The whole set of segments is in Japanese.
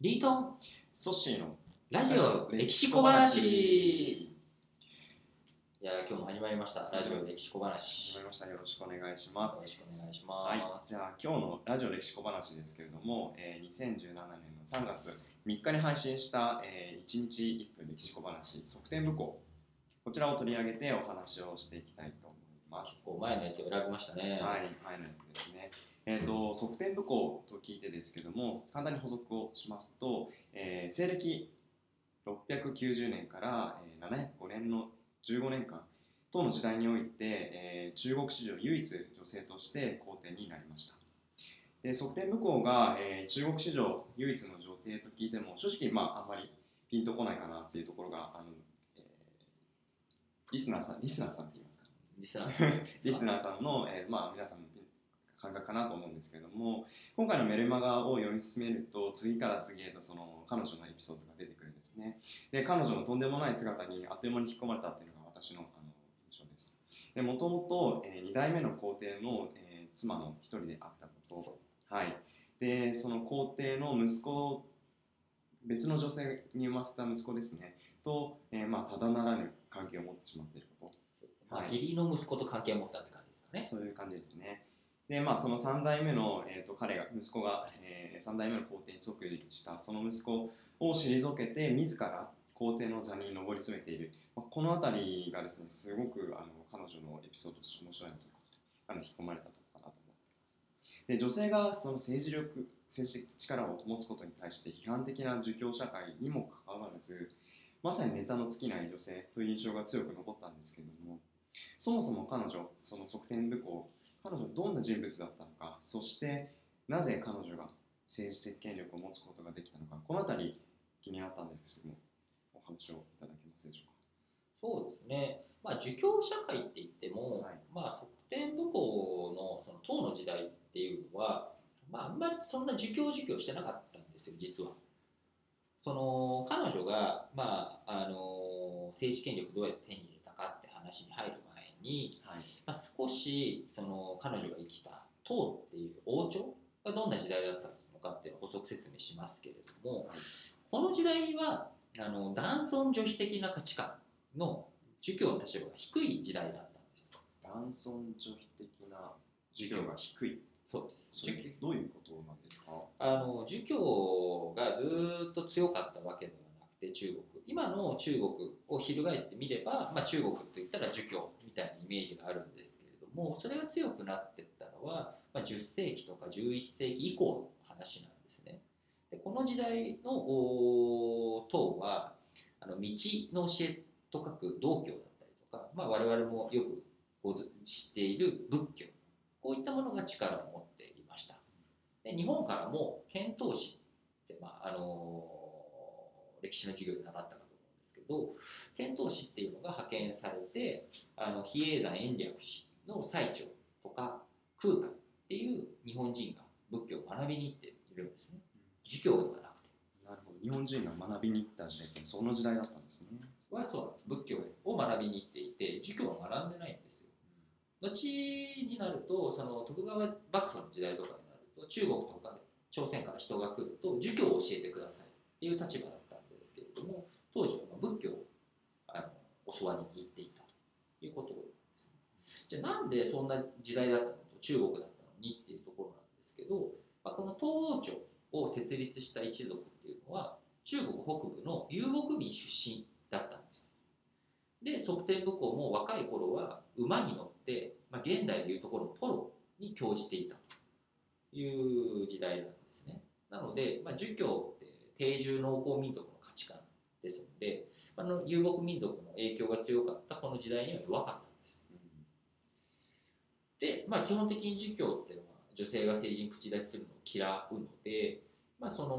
リートンソッシーのラジオ歴史小話。いや今日も始まりました。ラジオ歴史小話。始まりました。よろしくお願いしよます。ろしくお願いしまはい。す、じゃあ今日のラジオ歴史小話ですけれども、えー、2017年の3月3日に配信した、えー、1日1分歴史小話側転武功。こちらを取り上げてお話をしていきたいと思います。こう前のやつを選びましたね。はい、前のやつですね。えー、と側転武功と聞いてですけども簡単に補足をしますと、えー西暦690年から、えー705年の15年間等の時代において、えー中国史上唯一女性として皇帝になりました。で側転武功が、えー中国史上唯一の女帝と聞いても正直、まあ、あんまりピンとこないかなっていうところがあの、えーリスナーさんリスナーさんって言いますか。リスナー。リスナーさんの、えーまあ、皆さんの感覚かなと思うんですけれども今回のメルマガを読み進めると次から次へとその彼女のエピソードが出てくるんですね。で彼女のとんでもない姿にあっという間に引き込まれたっていうのが私のあの印象です。でもともと2代目の皇帝の、えー妻の一人であったこと。はい、でその皇帝の息子別の女性に産ませた息子ですね。と、えーまあ、ただならぬ関係を持ってしまっていること。そうですまあはい義理の息子と関係を持ったって感じですかね。そういう感じですね。で、まあ、その3代目の、えー、と彼が、息子が、え3代目の皇帝に即位した、その息子を退けて、自ら皇帝の座に上り詰めている。まあ、この辺りがですね、すごくあの彼女のエピソードとして面白いなということで、あの引き込まれたところかなと思っています。で、女性がその政治力、政治力を持つことに対して批判的な儒教社会にもかかわらず、まさにネタの尽きない女性という印象が強く残ったんですけれども、そもそも彼女、その側転武功、彼女はどんな人物だったのか、そしてなぜ彼女が政治的権力を持つことができたのか、この辺り気になったんですけども、お話をいただけますでしょそうですね。まあ儒教社会って言っても、はい。まあ側転武功のその唐の時代っていうのはまああんまりそんな儒教儒教してなかったんですよ実は。その彼女が、まあ、あの政治権力どうやって手に入れたかって話に入る前に。はい。まあ、少しその彼女が生きた唐っていう王朝がどんな時代だったのかっていうのを補足説明しますけれども、はいこの時代はあの男尊女卑的な価値観の儒教の立場が低い時代だったんです。男尊女卑的な授業が低い。そうです儒どういうことなんですか？あの儒教がずーっと強かったわけではなくて中国今の中国を翻ってみれば、まあ、中国といったら儒教みたいなイメージがあるんですけれどもそれが強くなっていったのは、まあ、10世紀とか11世紀以降の話なんですね。でこの時代のお唐はあの道の教えと書く道教だったりとか、まあ、我々もよく知している仏教こういったものが力を持っていました。で日本からも遣唐使って、まああの歴史の授業で習ったかと思うんですけど遣唐使っていうのが派遣されてあの比叡山延暦寺の最澄とか空海っていう日本人が仏教を学びに行っているんですね。儒教ではなくて。なるほど。日本人が学びに行った時代ってその時代だったんですね。はそうなんです。仏教を学びに行っていて儒教は学んでないんですよ。後になるとその徳川幕府の時代とかになると中国とか朝鮮から人が来ると儒教を教えてくださいっていう立場だったんですけれども当時は仏教をあの教わりに行っていたということですね。じゃあなんでそんな時代だったのと中国だったのにっていうところなんですけど、まあ、この東王朝を設立した一族っていうのは中国北部の遊牧民出身だったんです。で側転武功も若い頃は馬に乗って、まあ、現代でいうところのポロに興じていたという時代なんですね。なので、まあ、儒教って定住農耕民族ですので、あの遊牧民族の影響が強かったこの時代には弱かったんです。で、まあ、基本的に儒教っていうのは女性が政治に口出しするのを嫌うので、まあ、その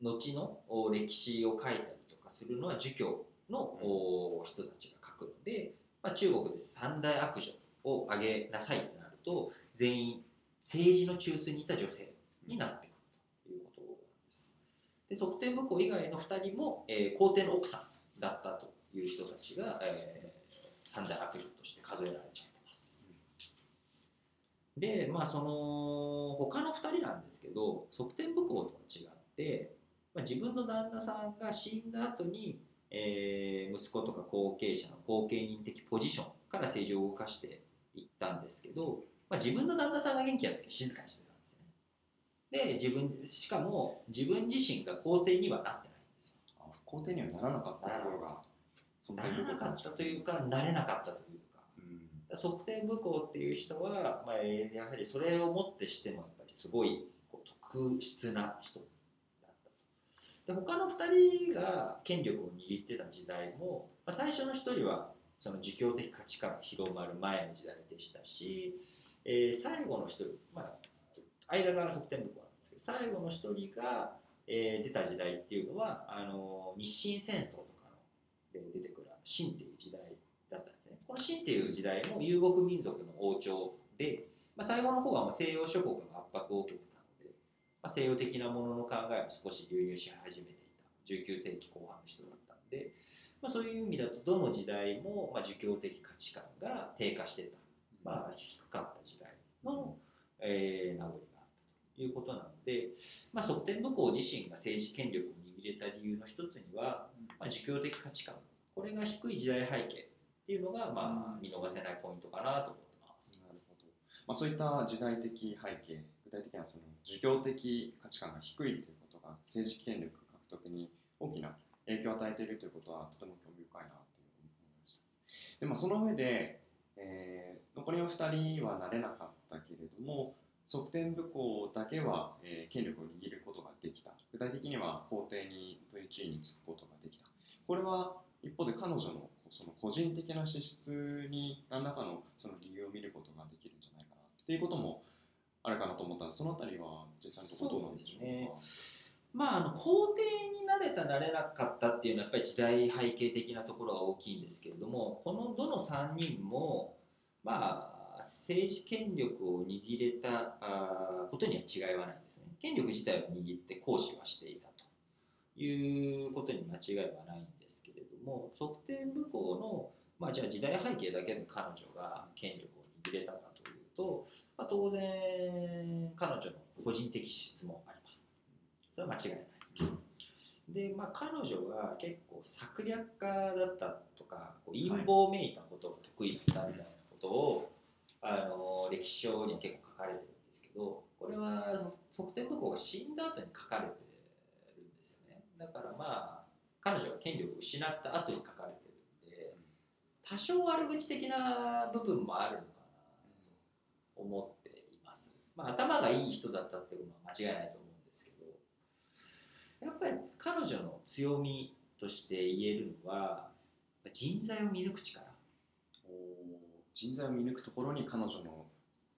後の歴史を書いたりとかするのは儒教の人たちが書くので、まあ、中国で三大悪女を挙げなさいってなると全員政治の中枢にいた女性になってくるということなんです。で側転武功以外の2人も、えー皇帝の奥さんだったという人たちが、えー三大悪女として数えられちゃってます。でまあその他の2人なんですけど側転武功とは違って、まあ自分の旦那さんが死んだ後に、えー息子とか後継者の後継人的ポジションから政治を動かしていったんですけど、まあ、自分の旦那さんが元気な時は静かにしてたで自分しかも自分自身が皇帝にはなってないんですよ。あ皇帝にはならなかったところがそなれなかったというかなれなかったというか。うん側天武功っていう人は、まあ、えーやはりそれをもってしてもやっぱりすごいこう特質な人だったと。で他の2人が権力を握ってた時代も、まあ、最初の1人はその儒教的価値観が広まる前の時代でしたし、えー最後の1人、まあ、間が側天武功なんですけど最後の1人が、えー出た時代っていうのはあの日清戦争とかので出てくるあの秦っていう時代だったんですね。この秦っていう時代も遊牧民族の王朝で、まあ、最後の方はもう西洋諸国の圧迫を受けてたので、まあ、西洋的なものの考えも少し流入し始めていた。19世紀後半の人だったんで、まあ、そういう意味だとどの時代も、まあ、儒教的価値観が低下してた、まあ、低かった時代の、えー名残がいうことなので、まあ、側天武功自身が政治権力を握れた理由の一つには、まあ、儒教的価値観これが低い時代背景っていうのが、まあ、見逃せないポイントかなと思ってます。なるほど、まあ、そういった時代的背景具体的なその儒教的価値観が低いということが政治権力獲得に大きな影響を与えているということはとても興味深いなというふうに思いました。で、まあ、その上で、えー残りの2人はなれなかったけれども側天武功だけは、えー権力を握ることができた。具体的には皇帝にという地位につくことができた。これは一方で彼女のその個人的な資質に何らかのその理由を見ることができるんじゃないかな。っていうこともあるかなと思ったんでそのあたりは実際のところどうなんでしょうか？まあ、あの皇帝になれたなれなかったっていうのはやっぱり時代背景的なところが大きいんですけれどもこのどの3人もまあ政治権力を握れたあことには違いはないんですね。権力自体は握って行使はしていたと。いうことに間違いはないんですけれども側天武功の、まあ、じゃあ時代背景だけで彼女が権力を握れたかというと、まあ、当然彼女の個人的資質もあります。それは間違いない。で、まあ、彼女は結構策略家だったとかこう陰謀めいたことが得意だったみたいなことを、あの歴史書には結構書かれてるんですけどこれは側天武功が死んだ後に書かれてるんですよね。だからまあ彼女が権力を失った後に書かれてるんで多少悪口的な部分もあるのかなと思っています、まあ、頭がいい人だったっていうのは間違いないと思うんですけどやっぱり彼女の強みとして言えるのは人材を見抜く力人材を見抜くところに彼女の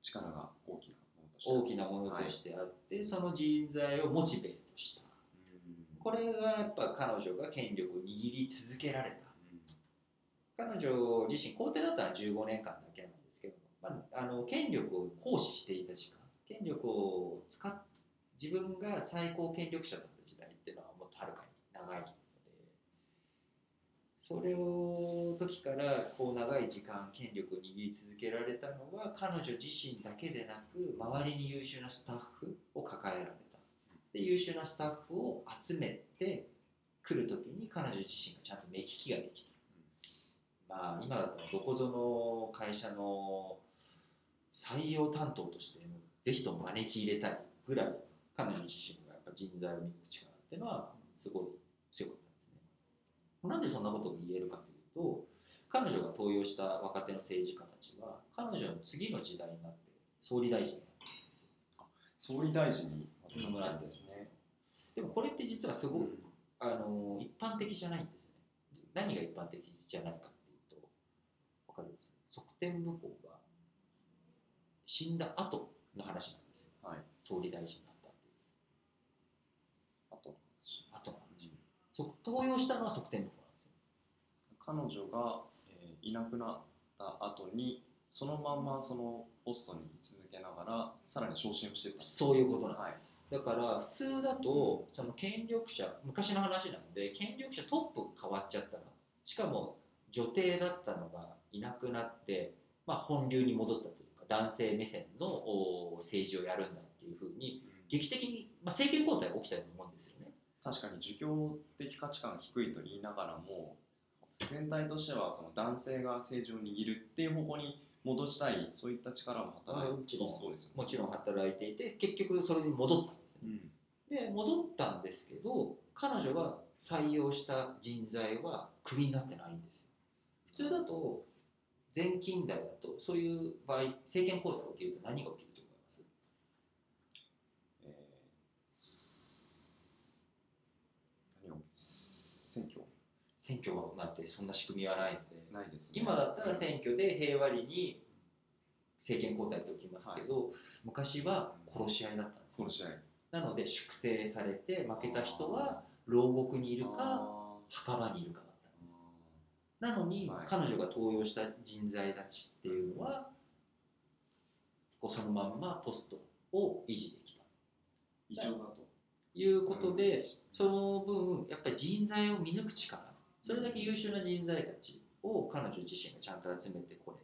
力が大きなものとして。大きなものとしてあって、その人材をモチベートした。うん。これがやっぱ彼女が権力を握り続けられた。彼女自身皇帝だったら15年間だけなんですけど、まあ、あの権力を行使していた時間。権力を使っ自分が最高権力者だった時代っていうのはもっとはるかに長いそれを時からこう長い時間権力を握り続けられたのは彼女自身だけでなく周りに優秀なスタッフを抱えられた。で優秀なスタッフを集めて来る時に彼女自身がちゃんと目利きができた。まあ今だったらどこぞの会社の採用担当としてぜひとも招き入れたいぐらい彼女自身がやっぱ人材を見抜く力っていうのはすごい強かった。なんでそんなことが言えるかというと彼女が登用した若手の政治家たちは彼女の次の時代になって総理大臣になってるんですよ。総理大臣になってるんですね。でもこれって実はすごい、あの一般的じゃないんですね。何が一般的じゃないかっていうと、わかります？側天武功が死んだ後の話なんですよ。はい総理大臣になったっていう。あと後の話。そ登用したのは側天武功なんですよ。彼女が、えーいなくなった後にそのまんまそのポストに居続けながらさらに昇進をしていったそういうことなんはいです。だから普通だとその権力者昔の話なんで権力者トップが変わっちゃったらしかも女帝だったのがいなくなって、まあ、本流に戻ったというか男性目線のお政治をやるんだっていうふうに劇的に、まあ、政権交代が起きたようなもんですよね。確かに儒教的価値観が低いと言いながらも全体としてはその男性が政治を握るっていう方向に戻したいそういった力も働いていそうですよね。もちろん働いていて結局それに戻ったんですね。うんで戻ったんですけど彼女が採用した人材はクビになってないんですよ。普通だと前近代だとそういう場合政権交代が起きると何が起きると思いますえー何を選挙？選挙なんてそんな仕組みはないので。ないですね。今だったら選挙で平和裏に政権交代って起きますけど、昔は殺し合いだったんですよ。殺し合い。なので粛清されて負けた人は牢獄にいるかあ墓場にいるかだったんです。なのに、はい。彼女が登用した人材たちっていうのはこうそのまんまポストを維持できた。異常だとということで、その分やっぱり人材を見抜く力それだけ優秀な人材たちを彼女自身がちゃんと集めてこ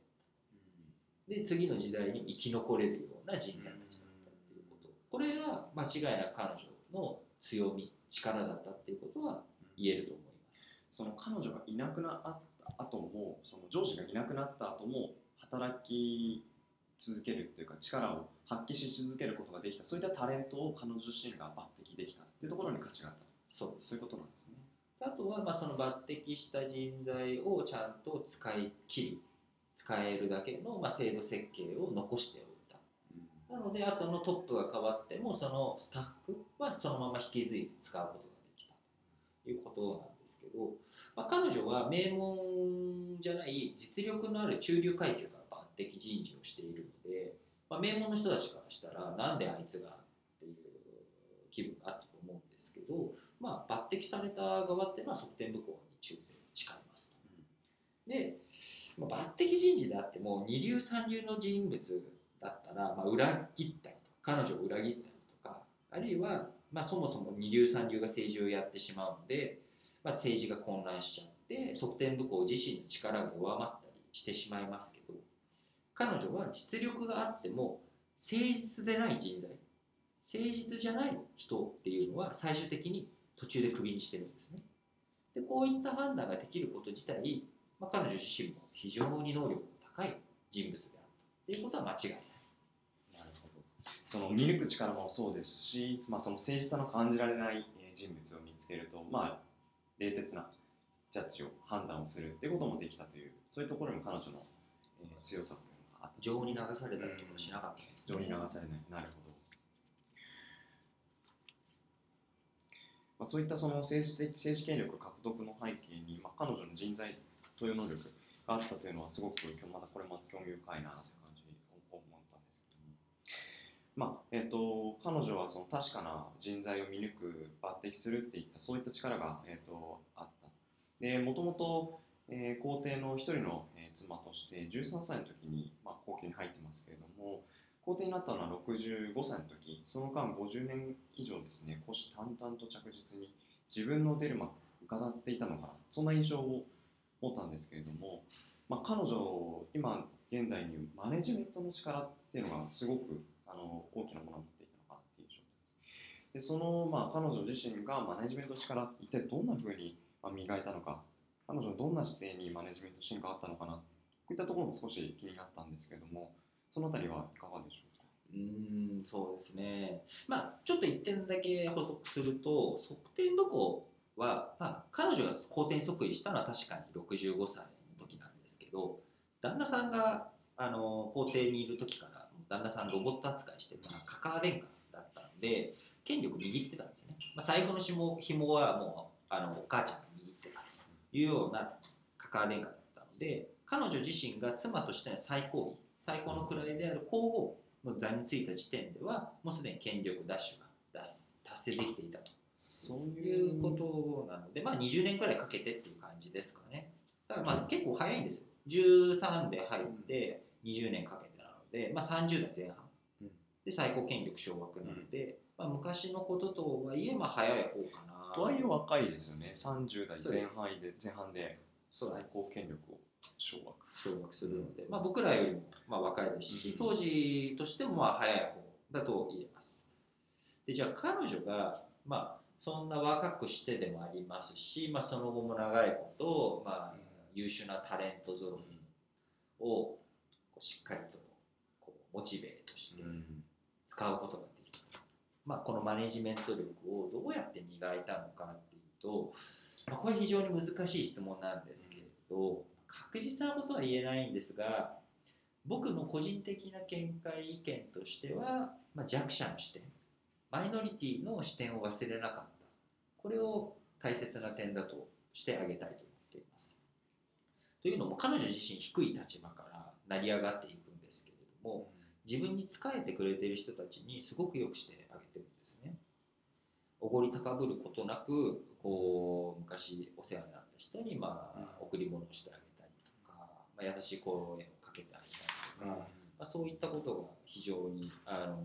れ。で次の時代に生き残れるような人材たちだったっていうこと。これは間違いなく彼女の強み力だったっていうことは言えると思います。その彼女がいなくなった後もその上司がいなくなった後も働き続けるっていうか力を発揮し続けることができた。そういったタレントを彼女自身が抜擢できたっていうところに価値があった。そうそういうことなんですね。あとはまあその抜擢した人材をちゃんと使い切る使えるだけのまあ制度設計を残しておいた。なので後のトップが変わってもそのスタッフはそのまま引き継いで使うことができたということなんですけど、まあ、彼女は名門じゃない実力のある中流階級から抜擢人事をしているので、まあ、名門の人たちからしたらなんであいつがっていう気分があったと思うんですけど、まあ、抜擢された側っていうのは側転武功に忠誠を誓いますと。で、まあ、抜擢人事であっても二流三流の人物だったら、まあ、裏切ったりとか彼女を裏切ったりとかあるいは、まあ、そもそも二流三流が政治をやってしまうので、まあ、政治が混乱しちゃって側転武功自身の力が弱まったりしてしまいますけど彼女は実力があっても誠実でない人材誠実じゃない人っていうのは最終的に途中でクビにしてるんですね。でこういった判断ができること自体、まあ、彼女自身も非常に能力の高い人物であったっていうことは間違いない。なるほどその見抜く力もそうですし、まあ、その誠実さの感じられない人物を見つけるとまあ冷徹なジャッジを判断をするってこともできたというそういうところにも彼女の、強さと情に流されたりとかしなかったんです、情に流されない。なるほど、まあ、そういったその政治的政治権力獲得の背景に、まあ、彼女の人材という能力があったというのはすごく今日またこれまた興味深いなって感じに思ったんですけども。まあえっと彼女はその確かな人材を見抜く抜擢するっていったそういった力が、えっとあった。でもともとえー皇帝の一人の、えー妻として13歳の時に、まあ、皇居に入ってますけれども皇帝になったのは65歳の時その間50年以上ですね虎視眈々と着実に自分の出る幕伺っていたのかなそんな印象を持ったんですけれども、まあ、彼女今現代にマネジメントの力っていうのがすごくあの大きなものを持っていたのかなっていう印象です。でその、まあ、彼女自身がマネジメントの力一体どんなふうに磨いたのかどんな姿勢にマネジメント進化あったのかな？こういったところも少し気になったんですけどもそのあたりはいかがでしょうか？うんそうですね。まあちょっと一点だけ補足すると側転武功は、まあ、彼女が皇帝即位したのは確かに65歳の時なんですけど旦那さんがあの皇帝にいる時から旦那さんロボット扱いしてたカカア殿下だったので権力握ってたんですよね、まあ、財布の紐紐はもうあのお母ちゃんいうようなカカア殿下だったので彼女自身が妻としての最高位最高の位である皇后の座についた時点ではもうすでに権力ダッシュが達達成できていたと。そういいううことなので、まあ、20年くらいかけてっていう感じですかね。だからまあ結構早いんですよ。13で入って20年かけてなので、まあ、30代前半。うん。で最高権力掌握なので、まあ、昔のこととはいえまあ早い方かなとはいえ若いですよね。30代前半で前半で最高権力を掌握。掌握するので、まあ、僕らよりもまあ若いですし、うん。当時としてもまあ早い方だと言えます。でじゃあ彼女が、まあ、そんな若くしてでもありますし、まあ、その後も長いこと、まあ、優秀なタレント揃いをしっかりとこうモチベートして使うことができる、まあ、このマネジメント力をどうやって磨いたのかっていうと、まあ、これ非常に難しい質問なんですけれど確実なことは言えないんですが僕の個人的な見解意見としては、まあ、弱者の視点マイノリティの視点を忘れなかった。これを大切な点だとしてあげたいと思っています。というのも彼女自身低い立場から成り上がっていくんですけれども自分に仕えてくれてる人たちにすごくよくしてあげてるんですね。おごり高ぶることなくこう昔お世話になった人にまあ贈り物をしてあげたりとか、まあ、優しい声をかけてあげたりとか、まあ、そういったことが非常にあの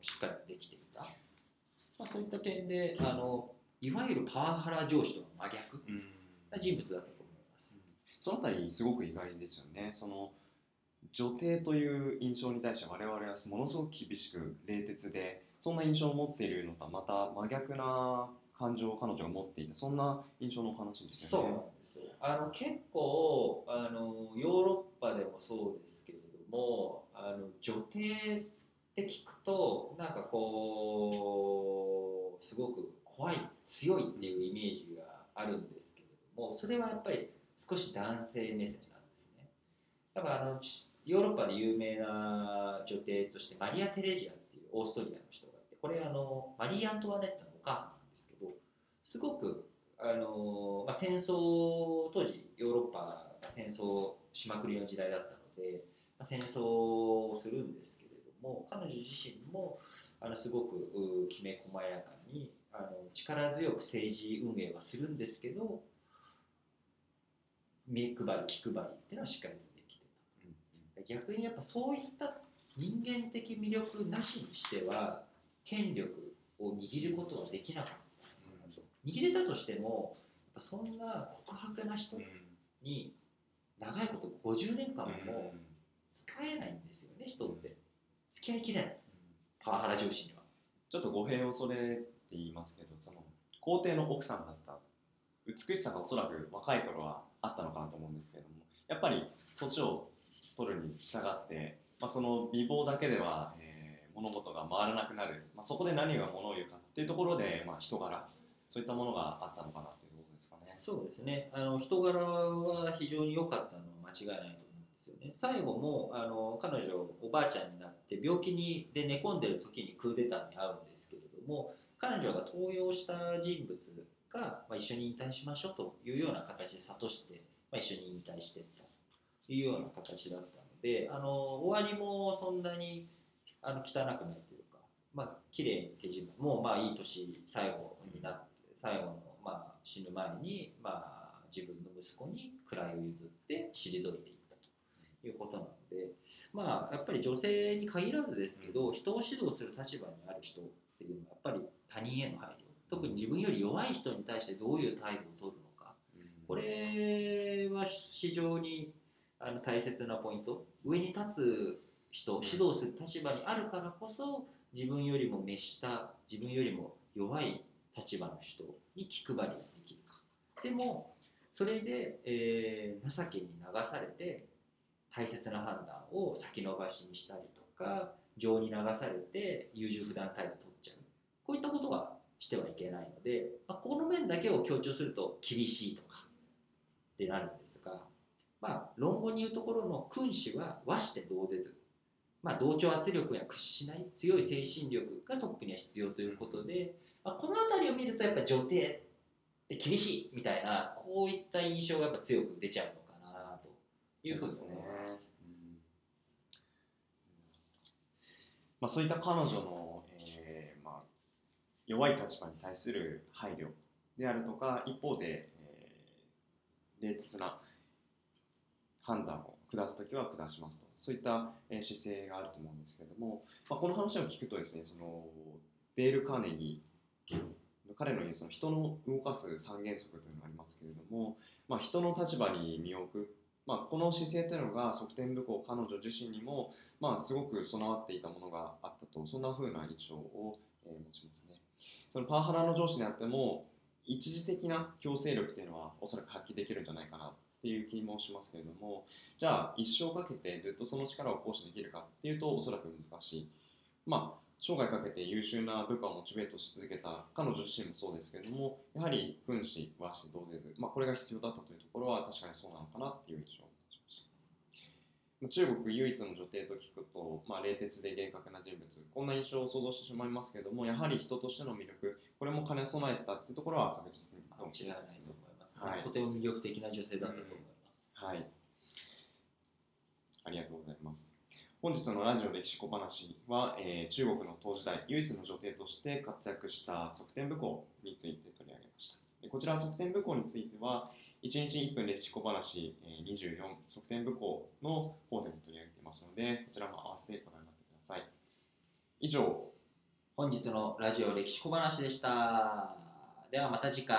しっかりできていた、まあ、そういった点であのいわゆるパワハラ上司とは真逆な人物だったと思います。そのあたりすごく意外ですよね。その女帝という印象に対して我々はものすごく厳しく冷徹でそんな印象を持っているのとはまた真逆な感情を彼女が持っていたそんな印象のお話ですねそうなん。ですよあの結構あのヨーロッパでもそうですけれどもあの女帝って聞くとなんかこうすごく怖い強いっていうイメージがあるんですけれどもそれはやっぱり少し男性目線なんですね。だからあのヨーロッパで有名な女帝としてマリア・テレジアっていうオーストリアの人がいてこれあのマリー・アントワネットのお母さんなんですけどすごくあのまあ、戦争当時ヨーロッパが戦争しまくりの時代だったので、まあ、戦争をするんですけれども彼女自身もあのすごくきめ細やかにあの力強く政治運営はするんですけど目配り気配りっていうのはしっかりと逆にやっぱそういった人間的魅力なしにしては権力を握ることはできなかった。握れたとしてもやっぱそんな告白な人に長いこと50年間も使えないんですよね人って。付き合いきれない。パワハラ上司には。ちょっと語弊を恐れって言いますけどその皇帝の奥さんだった美しさがおそらく若い頃はあったのかなと思うんですけれどもやっぱり措置を取るに従って、まあ、その美貌だけでは、えー物事が回らなくなる、まあ、そこで何が物を言うかっていうところで、まあ、人柄。そういったものがあったのかなっていうことですかね。そうですね。あの人柄は非常に良かったのは間違いないと思うんですよね。最後もあの彼女おばあちゃんになって病気にで寝込んでる時にクーデターに遭うんですけれども彼女が登用した人物が、まあ、一緒に引退しましょうというような形で諭して、まあ、一緒に引退していった。いうような形だったのであの終わりもそんなにあの汚くないというかまあ綺麗に手締まもうまあいい年最後になって最後の、まあ、死ぬ前に、まあ、自分の息子に位を譲って退いていったということなのでまあやっぱり女性に限らずですけど人を指導する立場にある人っていうのはやっぱり他人への配慮特に自分より弱い人に対してどういう態度を取るのかこれは非常にあの大切なポイント。上に立つ人指導する立場にあるからこそ自分よりも滅した自分よりも弱い立場の人に気配りができるか。でもそれで、えー情けに流されて大切な判断を先延ばしにしたりとか情に流されて優柔不断態度取っちゃう。こういったことはしてはいけないので、まあ、この面だけを強調すると厳しいとかってなるんですが、まあ、論語に言うところの君子は和して同絶まあ、同調圧力には屈しない。強い精神力がトップには必要ということで、まあ、この辺りを見るとやっぱ女帝って厳しいみたいなこういった印象がやっぱ強く出ちゃうのかなというふうに思います。うん。まあ、そういった彼女の、えーまあ、弱い立場に対する配慮であるとか一方で、えー冷徹な判断を下す時は下しますと。そういった、姿勢があると思うんですけれども、まあ、この話を聞くとですねそのデール・カーネギー彼の言うその人の動かす三原則というのがありますけれども、まあ、人の立場に身を置く。まあ、この姿勢というのが側転武功彼女自身にも、まあ、すごく備わっていたものがあったとそんな風な印象を、え持ちますね。そのパワハラの上司であっても一時的な強制力っていうのはおそらく発揮できるんじゃないかなっていう気もしますけれどもじゃあ一生かけてずっとその力を行使できるかっていうとおそらく難しい。まあ生涯かけて優秀な部下をモチベートし続けた彼女自身もそうですけれどもやはり君子和紙同ぜず、まあ、これが必要だったというところは確かにそうなのかなっていう印象を持ちました。中国唯一の女帝と聞くと、まあ、冷徹で厳格な人物こんな印象を想像してしまいますけれどもやはり人としての魅力これも兼ね備えたっていうところは確実に間違いないと思います、はいとても魅力的な女性だったと思います、はい。ありがとうございます。本日のラジオ歴史小話は、えー中国の当時代唯一の女帝として活躍した側天武功について取り上げました。でこちら側天武功については1日1分歴史小話、えー24側天武功の方でも取り上げていますのでこちらも合わせてご覧になってください。以上本日のラジオ歴史小話でしたではまた次回